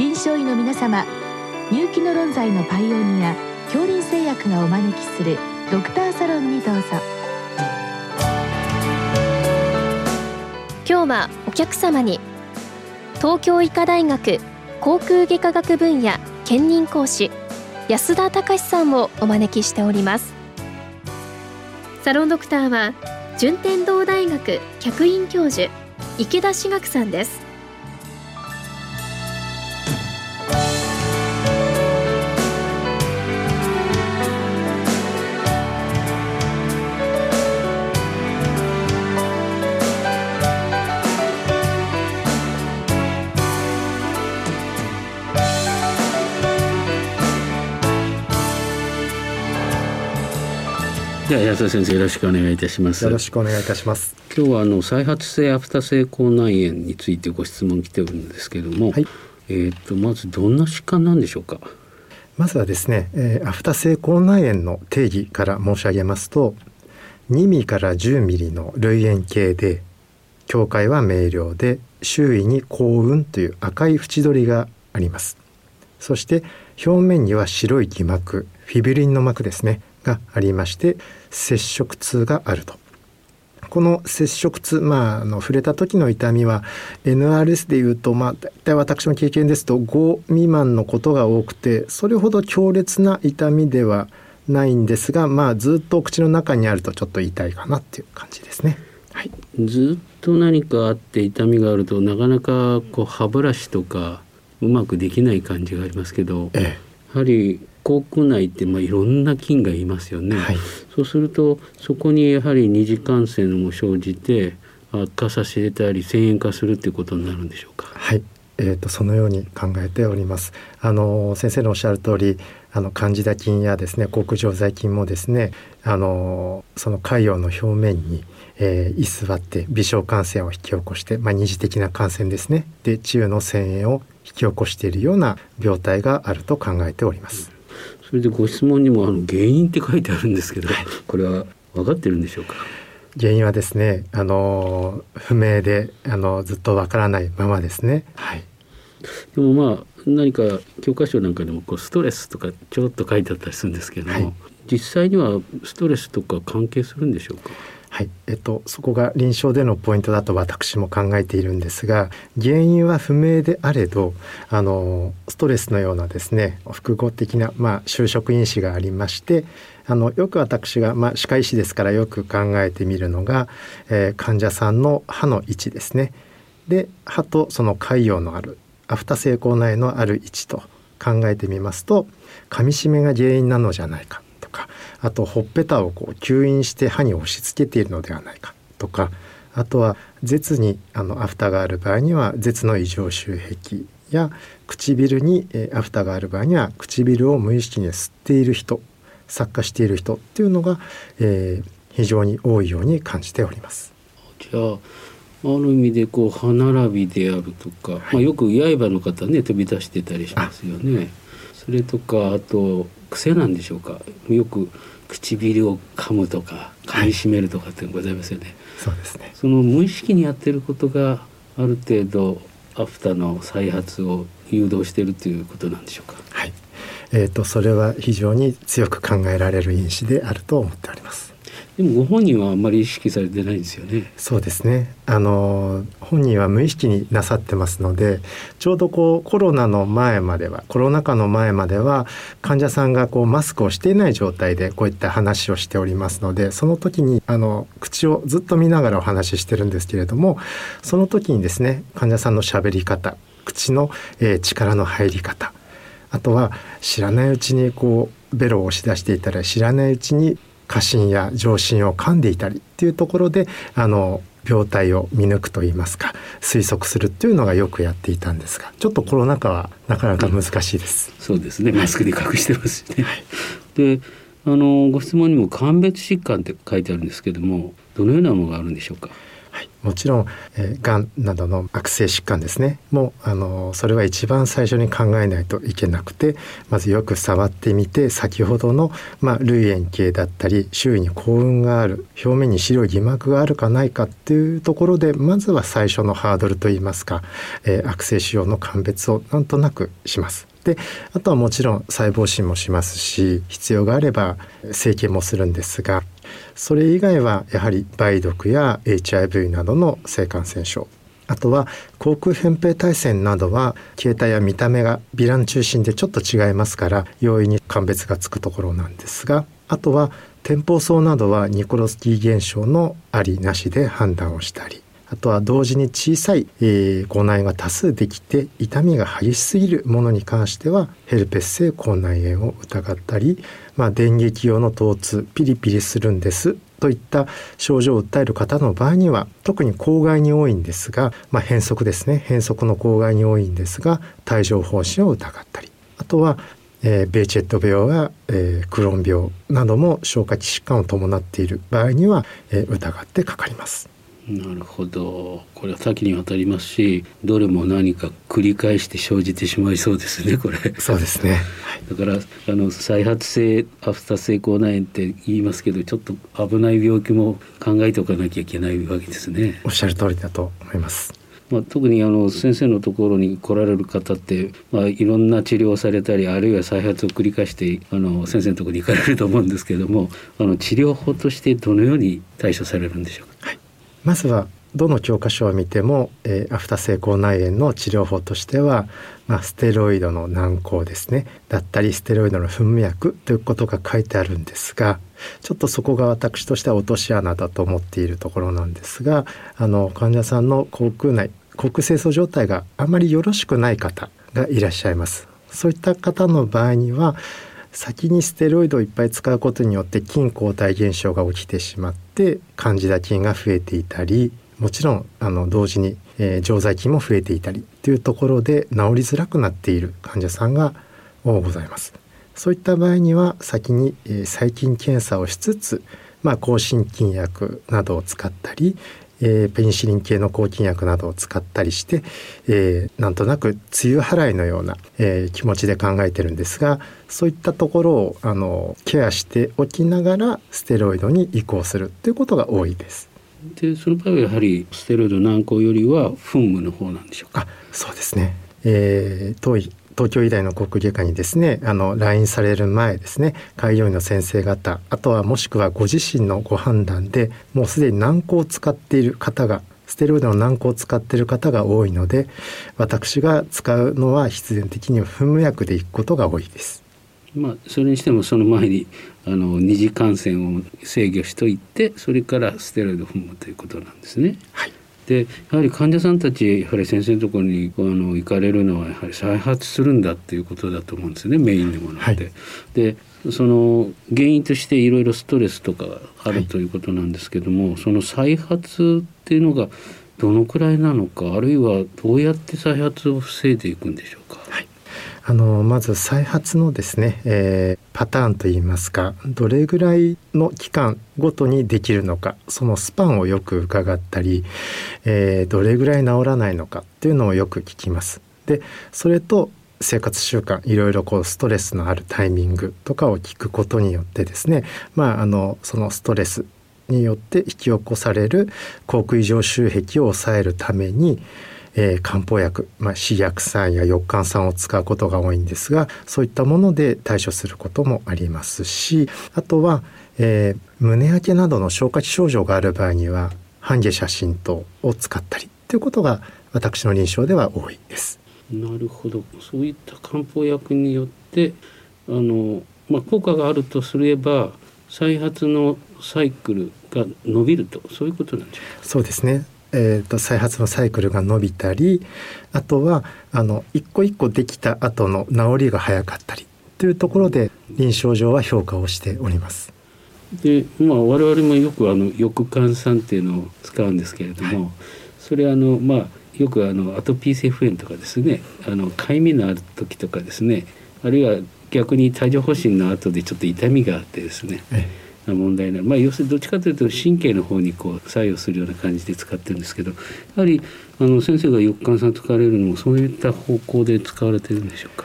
臨床医の皆様入気の論剤のパイオニア恐林製薬がお招きするドクターサロンにどうぞ。今日はお客様に東京医科大学航空外科学分野兼任講師安田隆さんをお招きしております。サロンドクターは順天堂大学客員教授池田志学さんです。では安田先生よろしくお願いいたします。よろしくお願いいたします。今日はあの再発性アフタ性口内炎についてご質問来ておるんですけれども、はい、えっ、とまずどんな疾患なんでしょうか？まずはですね、えー、アフタ性口内炎の定義から申し上げますと2ミリから10ミリの類炎系で境界は明瞭で周囲に幸運という赤い縁取りがあります。そして表面には白い偽膜フィブリンの膜ですねがありまして接触痛があると。この接触痛、まあ、あの触れた時の痛みは NRS でいうと、まあ、大体私の経験ですと5未満のことが多くてそれほど強烈な痛みではないんですが、まあ、ずっと口の中にあるとちょっと痛いかなっていう感じですね。はい、ずっと何かあって痛みがあるとなかなかこう歯ブラシとかうまくできない感じがありますけど、ええ、やはり口腔内ってまあいろんな菌がいますよね、はい、そうするとそこにやはり二次感染も生じて悪化させたり遷延化するっていうことになるんでしょうか？はいえーと、そのように考えております。あの先生のおっしゃる通りあのカンジダ菌やですね口腔常在菌もですねあのその潰瘍の表面に、えー、居座って微小感染を引き起こして、まあ、二次的な感染ですねで治癒の遷延を引き起こしているような病態があると考えております。それでご質問にもあの原因って書いてあるんですけど、これは分かってるんでしょうか？原因はですねあの不明であのずっとわからないままですね。はい。でもまあ何か教科書なんかでもこうストレスとかちょろっと書いてあったりするんですけども、はい、実際にはストレスとか関係するんでしょうか？はい、えっと、そこが臨床でのポイントだと私も考えているんですが原因は不明であれどあのストレスのようなですね複合的な、まあ、就職因子がありましてあのよく私が、まあ、歯科医師ですからよく考えてみるのが、えー、患者さんの歯の位置ですね。で歯とその潰瘍のあるアフタ性口内のある位置と考えてみますと噛み締めが原因なのじゃないか。あとほっぺたをこう吸引して歯に押し付けているのではないかとかあとは舌にあのアフタがある場合には舌の異常周壁や唇に、えアフタがある場合には唇を無意識に吸っている人作家している人っていうのが、えー、非常に多いように感じております。じゃあある意味でこう歯並びであるとか、はい、まあ、よく刃の方ね飛び出してたりしますよね。それとかあと癖なんでしょうか？よく唇を噛むとか噛みしめるとかってございますよね、はい、そうですね。その無意識にやってることがある程度アフタの再発を誘導しているということなんでしょうか？はい。えーとそれは非常に強く考えられる因子であると思っておりますでもご本人はあんまり意識されてないんですよね。そうですね。あの本人は無意識になさってますので、ちょうどこうコロナの前までは、コロナ禍の前までは患者さんがこうマスクをしていない状態でこういった話をしておりますので、その時にあの口をずっと見ながらお話ししてるんですけれども、その時にですね、患者さんの喋り方、口の、えー、力の入り方、あとは知らないうちにこうベロを押し出していたら知らないうちに過信や上心を噛んでいたりっていうところであの病態を見抜くといいますか推測するっていうのがよくやっていたんですがちょっとコロナ禍はなかなか難しいです。うん、そうですねマスクで隠してますね。はい、であのご質問にも鑑別疾患って書いてあるんですけどもどのようなものがあるんでしょうか？もちろん、えー、がんなどの悪性疾患ですねもうあのそれは一番最初に考えないといけなくてまずよく触ってみて先ほどの、まあ、類円形だったり周囲に幸運がある表面に白い偽膜があるかないかっていうところでまずは最初のハードルといいますか、えー、悪性腫瘍の鑑別をなんとなくします。であとはもちろん細胞診もしますし必要があれば整形もするんですがそれ以外はやはり梅毒や HIV などの性感染症あとは口腔扁平体線などは形態や見た目がヴィラン中心でちょっと違いますから容易に鑑別がつくところなんですがあとは天保層などはニコロスキー現象のありなしで判断をしたりあとは同時に小さい、えー、口内炎が多数できて痛みが激しすぎるものに関してはヘルペス性口内炎を疑ったり、まあ、電撃用の疼痛ピリピリするんですといった症状を訴える方の場合には特に口外に多いんですが、まあ、変則ですね変則の口外に多いんですが帯状疱疹を疑ったりあとはえー、ベイチェット病や、えー、クローン病なども消化器疾患を伴っている場合には、えー、疑ってかかります。なるほど。これは多岐にわたりますしどれも何か繰り返して生じてしまいそうですねこれ。そうですね、だからあの再発性アフター性口内炎って言いますけどちょっと危ない病気も考えておかなきゃいけないわけですね。おっしゃる通りだと思います。まあ、特にあの先生のところに来られる方って、まあ、いろんな治療をされたりあるいは再発を繰り返してあの先生のところに行かれると思うんですけれどもあの治療法としてどのように対処されるんでしょうか、はいまずはどの教科書を見ても、えー、アフタ性口内炎の治療法としては、まあ、ステロイドの軟膏ですねだったりステロイドの噴薬ということが書いてあるんですがちょっとそこが私としては落とし穴だと思っているところなんですがあの患者さんの口腔内口腔清掃状態があまりよろしくない方がいらっしゃいます。そういった方の場合には先にステロイドをいっぱい使うことによって筋抗体現象が起きてしまってカンジダ菌が増えていたりもちろんあの同時に、えー、常在菌も増えていたりというところで治りづらくなっている患者さんが多ございます。そういった場合には先に、えー、細菌検査をしつつ、まあ、抗真菌薬などを使ったり、えー、ペニシリン系の抗菌薬などを使ったりして、えー、なんとなく梅雨払いのような、えー、気持ちで考えてるんですがそういったところをあのケアしておきながらステロイドに移行するということが多いです。でその場合はやはりステロイド軟膏よりは噴霧の方なんでしょうか？そうですね。えー、当東京医大の口腔外科にですねあの来院される前ですね開業医の先生方あとはもしくはご自身のご判断でもうすでに軟膏を使っている方がステロイドの軟膏を使っている方が多いので私が使うのは必然的に噴霧薬でいくことが多いです。まあ、それにしてもその前にあの二次感染を制御しといてそれからステロイド踏むということなんですね。はいでやはり患者さんたちやはり先生のところにあの行かれるのはやはり再発するんだっていうことだと思うんですよねメインのものって。はい、でその原因としていろいろストレスとかあるということなんですけども、はい、その再発っていうのがどのくらいなのかあるいはどうやって再発を防いでいくんでしょうか？はいあのまず再発のですね、えー、パターンといいますかどれぐらいの期間ごとにできるのかそのスパンをよく伺ったり、えー、どれぐらい治らないのかっていうのをよく聞きます。でそれと生活習慣いろいろこうストレスのあるタイミングとかを聞くことによってですねまああのそのストレスによって引き起こされる口腔異常周壁を抑えるためにえー、漢方薬、まあ、死薬酸や翼寒酸を使うことが多いんですがそういったもので対処することもありますしあとは、えー、胸焼けなどの消化器症状がある場合には半下写真等を使ったりということが私の臨床では多いです。なるほど。そういった漢方薬によってあの、まあ、効果があるとすれば再発のサイクルが伸びるとそういうことなんでしょうか？そうですねえーと、再発のサイクルが伸びたりあとはあの一個一個できた後の治りが早かったりというところで臨床上は評価をしております。でまあ我々もよくあの翼換酸っていうのを使うんですけれども、はい、それあのまあよくあのアトピー性皮膚炎とかですねあのかゆみのある時とかですねあるいは逆に帯状疱疹の後でちょっと痛みがあってですね、な問題になる、まあ、要するにどっちかというと神経の方にこう作用するような感じで使ってるんですけどやはりあの先生が翼患さんと使われるのもそういった方向で使われてるんでしょうか？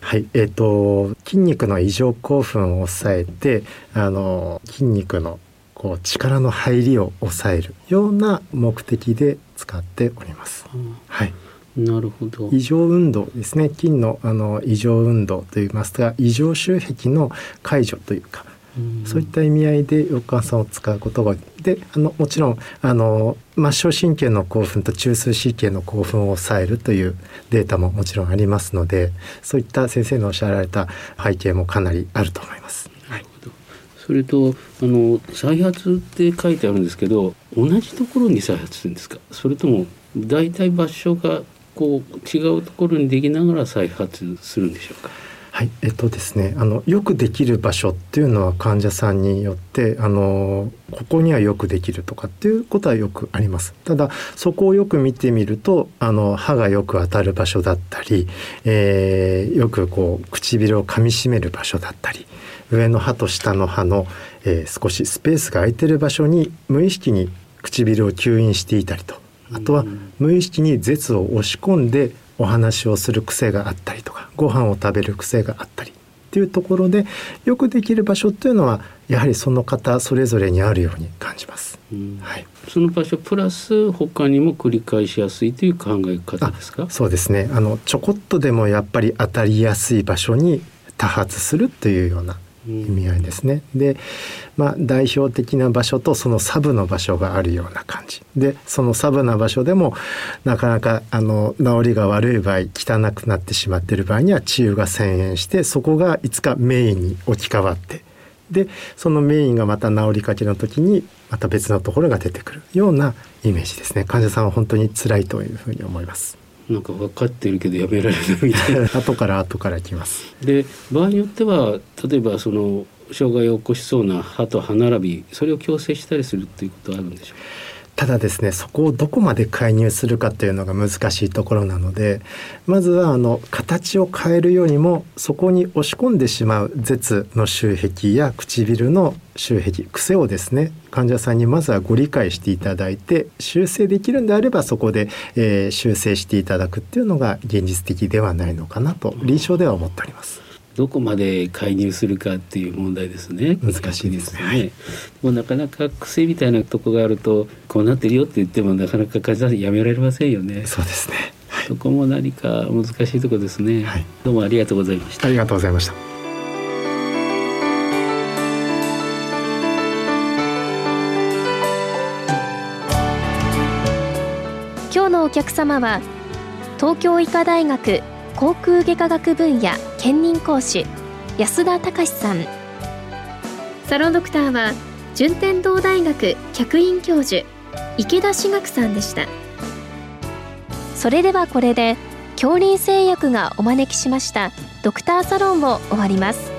はい、えーと、筋肉の異常興奮を抑えてあの筋肉のこう力の入りを抑えるような目的で使っております。うん、はい。なるほど。異常運動ですね。筋のあの異常運動といいますか異常周壁の解除というかそういった意味合いで翼管さんを使うことがであのもちろんあの末梢神経の興奮と中枢神経の興奮を抑えるというデータももちろんありますのでそういった先生のおっしゃられた背景もかなりあると思います。はい、それとあの再発って書いてあるんですけど同じところに再発するんですか？それとも大体場所がこう違うところにできながら再発するんでしょうか？はい、えっとですね、あのよくできる場所っていうのは患者さんによってあのここにはよくできるとかっていうことはよくあります。ただそこをよく見てみるとあの歯がよく当たる場所だったり、えー、よくこう唇を噛みしめる場所だったり、上の歯と下の歯の、えー、少しスペースが空いてる場所に無意識に唇を吸引していたりと、あとは無意識に舌を押し込んでお話をする癖があったりとかご飯を食べる癖があったりっていうところでよくできる場所っていうのはやはりその方それぞれにあるように感じます。はい、その場所プラス他にも繰り返しやすいという考え方ですか？そうですね。あのちょこっとでもやっぱり当たりやすい場所に多発するというような意味合いですね。で、まあ、代表的な場所とそのサブの場所があるような感じでそのサブな場所でもなかなかあの治りが悪い場合汚くなってしまってる場合には治癒が遷延してそこがいつかメインに置き換わってでそのメインがまた治りかけの時にまた別のところが出てくるようなイメージですね患者さんは本当に辛いというふうに思います。なんか分かってるけどやめられないみたいな。後から後からきます。で場合によっては例えばその障害を起こしそうな歯と歯並びそれを矯正したりするっていうことはあるんでしょうか？ただですねそこをどこまで介入するかっていうのが難しいところなのでまずはあの形を変えるよりもそこに押し込んでしまう舌の周壁や唇の周壁癖をですね患者さんにまずはご理解していただいて修正できるんであればそこで、えー、修正していただくっていうのが現実的ではないのかなと臨床では思っております。どこまで介入するかっていう問題ですね。難しいですね、はい、もうなかなか癖みたいなとこがあるとこうなってるよって言ってもなかなか患者さんやめられませんよね。そうですね、はい、そこも何か難しいとこですね、はい、どうもありがとうございました。ありがとうございました。今日のお客様は東京医科大学航空外科学分野兼任講師安田隆さん。サロンドクターは順天堂大学客員教授池田志学さんでした。それではこれで恐林製薬がお招きしましたドクターサロンを終わります。